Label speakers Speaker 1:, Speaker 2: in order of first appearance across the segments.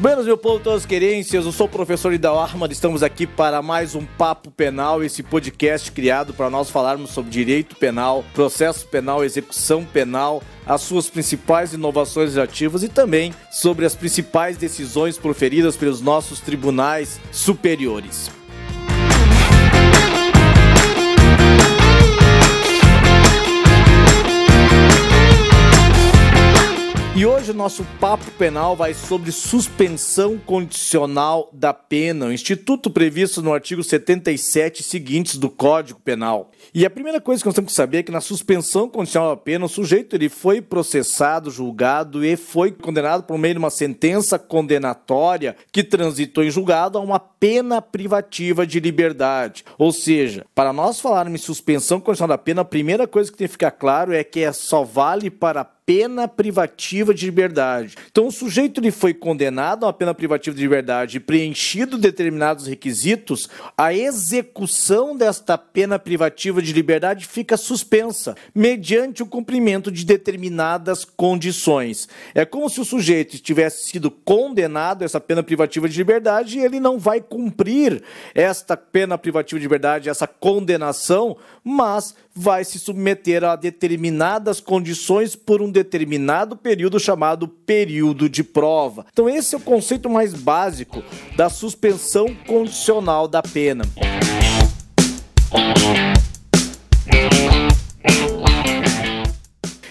Speaker 1: Buenas, meu povo, todas as querências. Eu sou o professor Idal Armad. Estamos aqui para mais um Papo Penal, esse podcast criado para nós falarmos sobre direito penal, processo penal, execução penal, as suas principais inovações legislativas e também sobre as principais decisões proferidas pelos nossos tribunais superiores. Nosso papo penal vai sobre suspensão condicional da pena, o instituto previsto no artigo 77 seguintes do Código Penal. E a primeira coisa que nós temos que saber é que na suspensão condicional da pena, o sujeito ele foi processado, julgado e foi condenado por meio de uma sentença condenatória que transitou em julgado a uma pena privativa de liberdade. Ou seja, para nós falarmos em suspensão condicional da pena, a primeira coisa que tem que ficar claro é que é só vale para pena privativa de liberdade. Então, o sujeito ele foi condenado a uma pena privativa de liberdade e preenchido determinados requisitos, a execução desta pena privativa de liberdade fica suspensa, mediante o cumprimento de determinadas condições. É como se o sujeito tivesse sido condenado a essa pena privativa de liberdade e ele não vai cumprir esta pena privativa de liberdade, essa condenação, mas vai se submeter a determinadas condições por um determinado período chamado período de prova. Então, esse é o conceito mais básico da suspensão condicional da pena.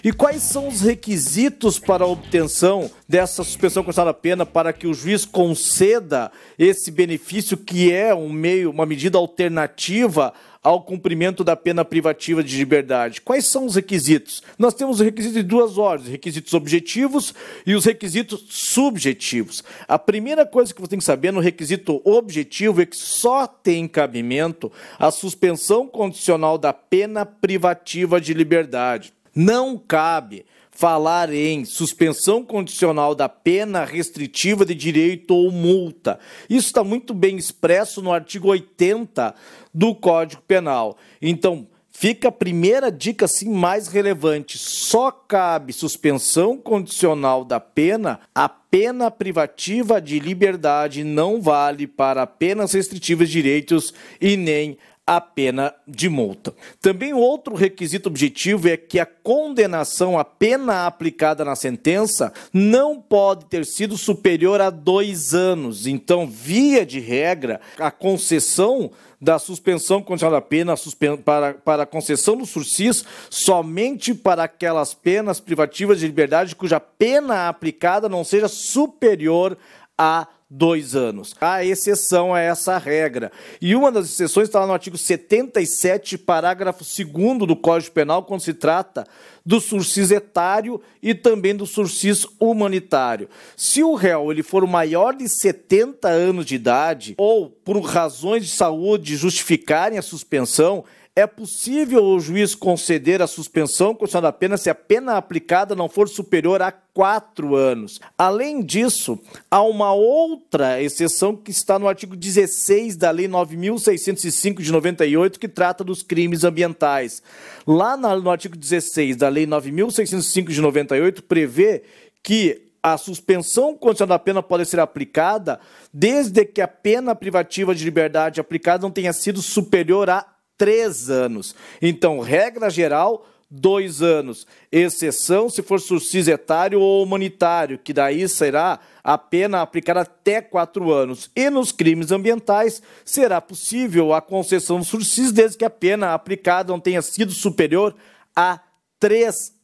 Speaker 1: E quais são os requisitos para a obtenção dessa suspensão condicional da pena para que o juiz conceda esse benefício que é um meio, uma medida alternativa ao cumprimento da pena privativa de liberdade. Quais são os requisitos? Nós temos os requisitos de duas ordens: requisitos objetivos e os requisitos subjetivos. A primeira coisa que você tem que saber no requisito objetivo é que só tem cabimento a suspensão condicional da pena privativa de liberdade. Não cabe falar em suspensão condicional da pena restritiva de direito ou multa. Isso está muito bem expresso no artigo 80 do Código Penal. Então, fica a primeira dica assim mais relevante: só cabe suspensão condicional da pena a pena privativa de liberdade não vale para penas restritivas de direitos e nem a pena de multa. Também outro requisito objetivo é que a condenação, a pena aplicada na sentença, não pode ter sido superior a dois anos. Então, via de regra, a concessão da suspensão condicional da pena para, para a concessão do sursis somente para aquelas penas privativas de liberdade cuja pena aplicada não seja superior a dois anos. A exceção a essa regra. E uma das exceções está lá no artigo 77, parágrafo 2 do Código Penal, quando se trata do sursis etário e também do sursis humanitário. Se o réu ele for maior de 70 anos de idade ou por razões de saúde justificarem a suspensão, é possível o juiz conceder a suspensão condicional da pena se a pena aplicada não for superior a quatro anos. Além disso, há uma outra exceção que está no artigo 16 da Lei 9.605 de 98, que trata dos crimes ambientais. Lá no artigo 16 da Lei 9.605 de 98, prevê que a suspensão condicional da pena pode ser aplicada desde que a pena privativa de liberdade aplicada não tenha sido superior a três anos. Então, regra geral, dois anos. Exceção se for sursis etário ou humanitário, que daí será a pena aplicada até quatro anos. E nos crimes ambientais, será possível a concessão do sursis desde que a pena aplicada não tenha sido superior a três anos.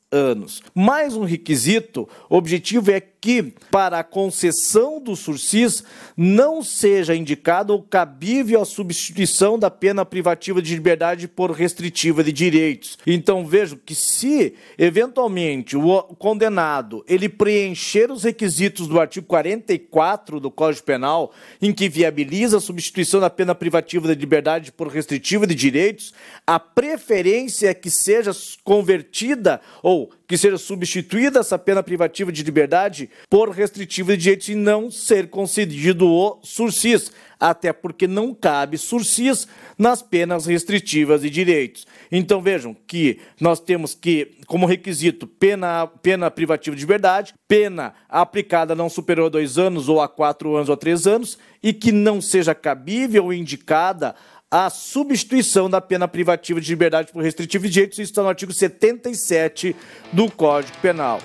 Speaker 1: Mais um requisito objetivo é que, para a concessão do sursis, não seja indicado ou cabível a substituição da pena privativa de liberdade por restritiva de direitos. Então vejo que se eventualmente o condenado ele preencher os requisitos do artigo 44 do Código Penal, em que viabiliza a substituição da pena privativa de liberdade por restritiva de direitos, a preferência é que seja convertida ou que seja substituída essa pena privativa de liberdade por restritiva de direitos e não ser concedido o sursis, até porque não cabe sursis nas penas restritivas de direitos. Então vejam que nós temos que, como requisito, pena, pena privativa de liberdade, pena aplicada não superior a dois anos ou a quatro anos ou a três anos, e que não seja cabível ou indicada a substituição da pena privativa de liberdade por restritivo de direitos, isso está no artigo 77 do Código Penal.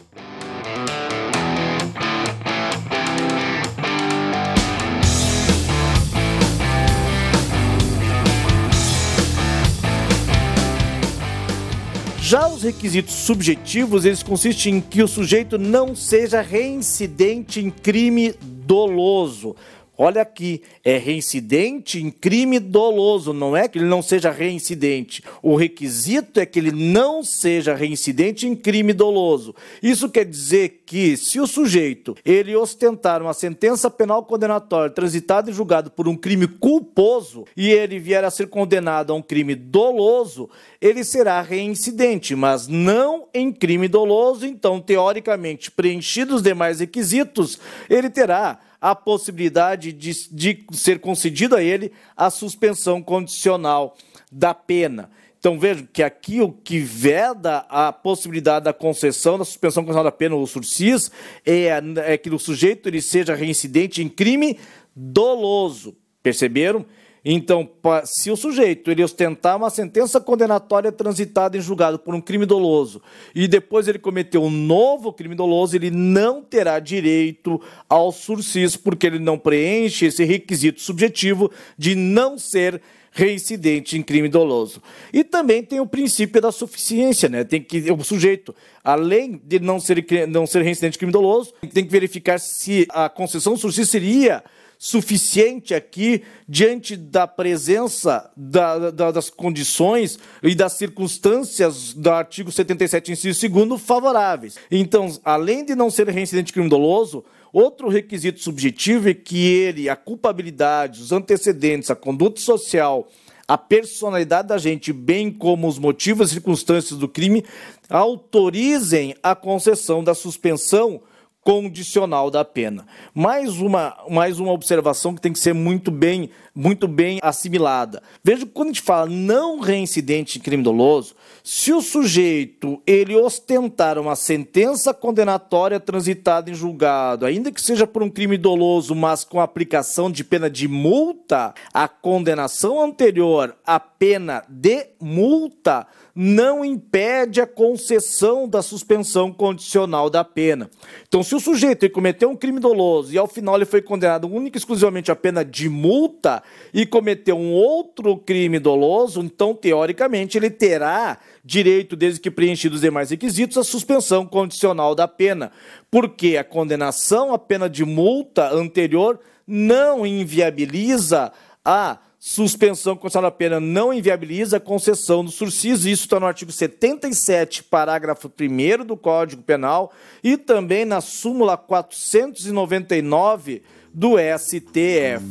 Speaker 1: Já os requisitos subjetivos, eles consistem em que o sujeito não seja reincidente em crime doloso. Olha aqui, é reincidente em crime doloso, não é que ele não seja reincidente. O requisito é que ele não seja reincidente em crime doloso. Isso quer dizer que se o sujeito ele ostentar uma sentença penal condenatória transitada e julgado por um crime culposo e ele vier a ser condenado a um crime doloso, ele será reincidente, mas não em crime doloso, então teoricamente preenchidos os demais requisitos, ele terá a possibilidade de, de ser concedido a ele a suspensão condicional da pena. Então vejam que aqui o que veda a possibilidade da concessão da suspensão condicional da pena, ou sursis, é, é que o sujeito ele seja reincidente em crime doloso. Perceberam? Então, se o sujeito ele ostentar uma sentença condenatória transitada em julgado por um crime doloso e depois ele cometeu um novo crime doloso, ele não terá direito ao sursis, porque ele não preenche esse requisito subjetivo de não ser reincidente em crime doloso. E também tem o princípio da suficiência, né? Tem que o sujeito, além de não ser não ser reincidente em crime doloso, tem que verificar se a concessão sursis seria suficiente aqui diante da presença da, da, das condições e das circunstâncias do artigo 77, inciso 2 favoráveis. Então, além de não ser reincidente de crime doloso, outro requisito subjetivo é que ele, a culpabilidade, os antecedentes, a conduta social, a personalidade da gente, bem como os motivos e circunstâncias do crime, autorizem a concessão da suspensão condicional da pena. Mais uma, mais uma observação que tem que ser muito bem, muito bem assimilada. Veja quando a gente fala não reincidente em crime doloso, se o sujeito ele ostentar uma sentença condenatória transitada em julgado, ainda que seja por um crime doloso, mas com aplicação de pena de multa, a condenação anterior à pena de multa não impede a concessão da suspensão condicional da pena. Então, se o sujeito cometeu um crime doloso e ao final ele foi condenado única e exclusivamente a pena de multa e cometeu um outro crime doloso, então, teoricamente, ele terá direito, desde que preenchidos os demais requisitos, à suspensão condicional da pena, porque a condenação à pena de multa anterior não inviabiliza a Suspensão condicional da pena não inviabiliza a concessão do sursis. Isso está no artigo 77, parágrafo 1 do Código Penal e também na súmula 499 do STF.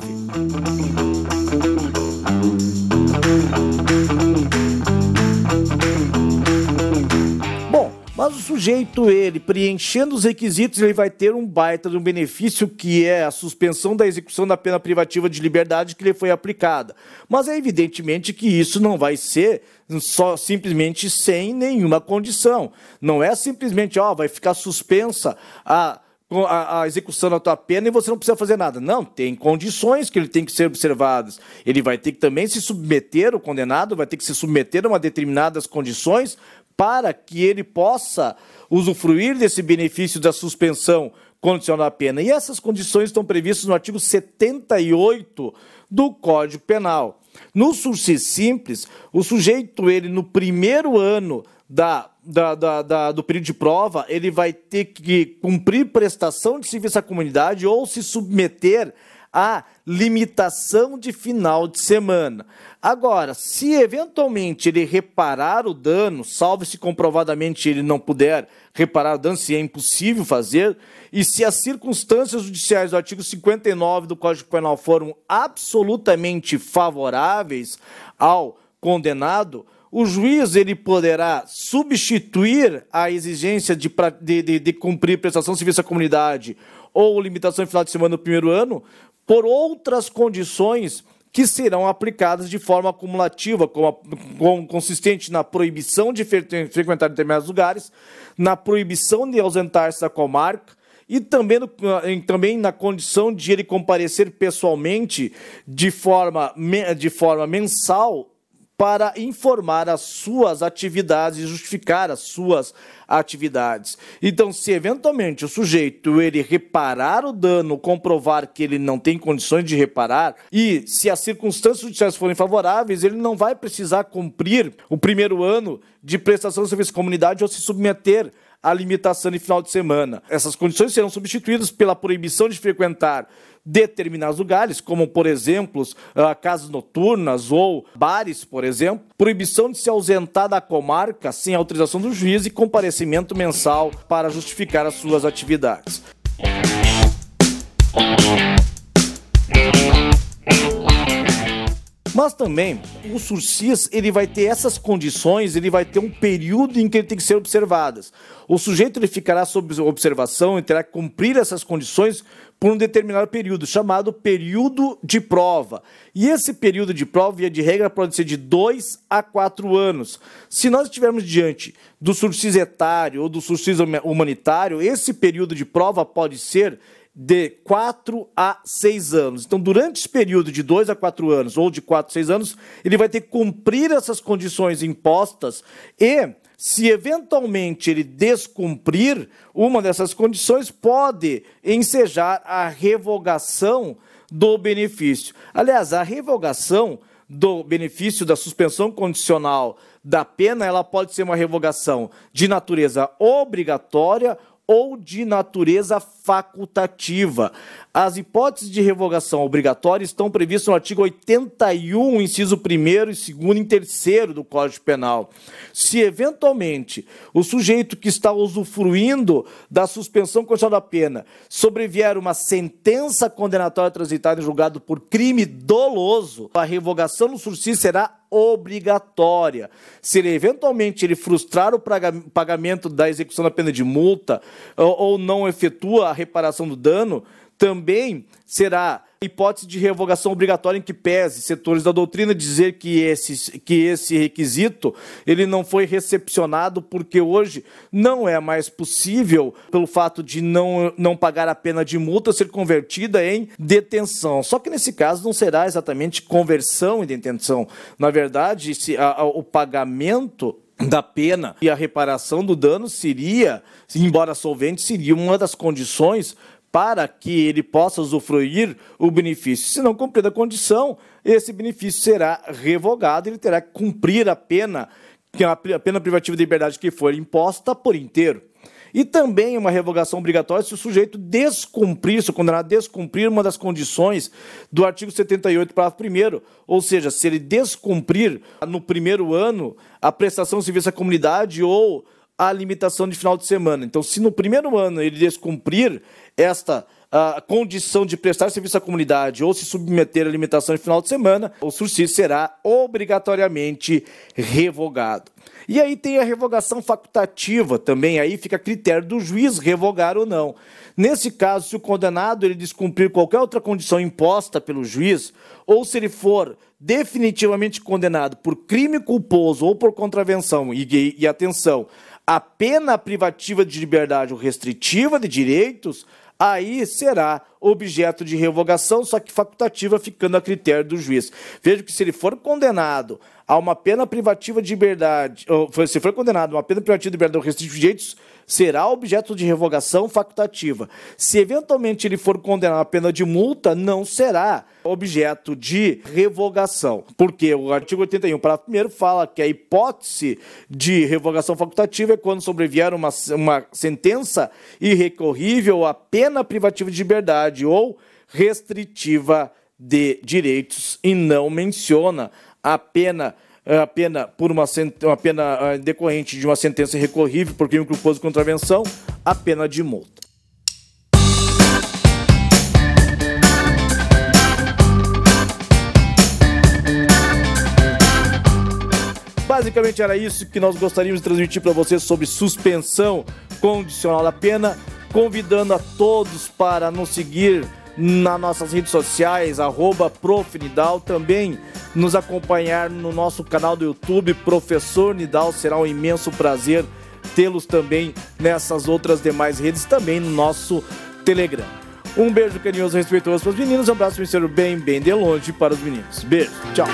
Speaker 1: Mas o sujeito, ele, preenchendo os requisitos, ele vai ter um baita de um benefício que é a suspensão da execução da pena privativa de liberdade que lhe foi aplicada. Mas é evidentemente que isso não vai ser só simplesmente sem nenhuma condição. Não é simplesmente, ó, vai ficar suspensa a a, a, execução da tua pena e você não precisa fazer nada. Não, tem condições que ele tem que ser observadas. Ele vai ter que também se submeter, o condenado vai ter que se submeter a uma determinadas condições para que ele possa usufruir desse benefício da suspensão condicional da pena. E essas condições estão previstas no artigo 78 do Código Penal. No sursis simples, o sujeito, ele no primeiro ano da, da, da, da, do período de prova, ele vai ter que cumprir prestação de serviço à comunidade ou se submeter a limitação de final de semana. Agora, se eventualmente ele reparar o dano, salvo se comprovadamente ele não puder reparar o dano, se é impossível fazer, e se as circunstâncias judiciais do artigo 59 do Código Penal foram absolutamente favoráveis ao condenado, o juiz ele poderá substituir a exigência de, de, de, de cumprir prestação de serviço à comunidade ou limitação de final de semana no primeiro ano por outras condições que serão aplicadas de forma acumulativa, consistente na proibição de frequentar determinados lugares, na proibição de ausentar-se da comarca, e também, no, também na condição de ele comparecer pessoalmente de forma, de forma mensal para informar as suas atividades e justificar as suas atividades. Então, se eventualmente o sujeito ele reparar o dano, comprovar que ele não tem condições de reparar e se as circunstâncias judiciais forem favoráveis, ele não vai precisar cumprir o primeiro ano de prestação de serviço de comunidade ou se submeter à limitação de final de semana. Essas condições serão substituídas pela proibição de frequentar determinados lugares, como, por exemplo, uh, casas noturnas ou bares, por exemplo, proibição de se ausentar da comarca sem autorização do juiz e comparecimento mensal para justificar as suas atividades. Mas também o SURCIS ele vai ter essas condições, ele vai ter um período em que ele tem que ser observadas. O sujeito ele ficará sob observação e terá que cumprir essas condições por um determinado período, chamado período de prova. E esse período de prova, via de regra, pode ser de dois a quatro anos. Se nós estivermos diante do surcis etário ou do surcis humanitário, esse período de prova pode ser de 4 a 6 anos. Então, durante esse período de 2 a 4 anos ou de 4 a 6 anos, ele vai ter que cumprir essas condições impostas e, se eventualmente ele descumprir uma dessas condições, pode ensejar a revogação do benefício. Aliás, a revogação do benefício da suspensão condicional da pena, ela pode ser uma revogação de natureza obrigatória ou de natureza facultativa. As hipóteses de revogação obrigatória estão previstas no artigo 81, inciso 1 e 2 e 3 do Código Penal. Se eventualmente o sujeito que está usufruindo da suspensão condicional da pena sobrevier uma sentença condenatória transitada em julgado por crime doloso, a revogação do sursis será obrigatória. Se ele eventualmente ele frustrar o pagamento da execução da pena de multa ou, ou não efetua a reparação do dano, também será hipótese de revogação obrigatória em que pese setores da doutrina dizer que esse, que esse requisito ele não foi recepcionado porque hoje não é mais possível, pelo fato de não, não pagar a pena de multa, ser convertida em detenção. Só que nesse caso não será exatamente conversão em detenção. Na verdade, se, a, a, o pagamento da pena e a reparação do dano seria, embora solvente, seria uma das condições para que ele possa usufruir o benefício. Se não cumprir a condição, esse benefício será revogado, ele terá que cumprir a pena, a pena privativa de liberdade que for imposta por inteiro. E também uma revogação obrigatória se o sujeito descumprir, se o condenado descumprir uma das condições do artigo 78, parágrafo 1 ou seja, se ele descumprir no primeiro ano a prestação de serviço à comunidade ou a limitação de final de semana. Então, se no primeiro ano ele descumprir esta a condição de prestar serviço à comunidade ou se submeter à limitação de final de semana, o sursis será obrigatoriamente revogado. E aí tem a revogação facultativa também, aí fica a critério do juiz revogar ou não. Nesse caso, se o condenado ele descumprir qualquer outra condição imposta pelo juiz, ou se ele for definitivamente condenado por crime culposo ou por contravenção, e, e atenção, a pena privativa de liberdade ou restritiva de direitos, aí será objeto de revogação, só que facultativa, ficando a critério do juiz. Veja que se ele for condenado a uma pena privativa de liberdade, ou se for condenado a uma pena privativa de liberdade ou restritiva de direitos, será objeto de revogação facultativa. Se eventualmente ele for condenado a pena de multa, não será objeto de revogação, porque o artigo 81, parágrafo 1 fala que a hipótese de revogação facultativa é quando sobrevier uma, uma sentença irrecorrível a pena privativa de liberdade ou restritiva de direitos e não menciona a pena a pena por uma, uma pena ah, decorrente de uma sentença recorrível por crime culposo contravenção, a pena de multa. Basicamente era isso que nós gostaríamos de transmitir para você sobre suspensão condicional da pena, convidando a todos para nos seguir nas nossas redes sociais, arroba também nos acompanhar no nosso canal do YouTube, Professor Nidal, será um imenso prazer tê-los também nessas outras demais redes, também no nosso Telegram. Um beijo carinhoso respeitoso para os meninos, um abraço, ministério bem, bem de longe para os meninos. Beijo, tchau.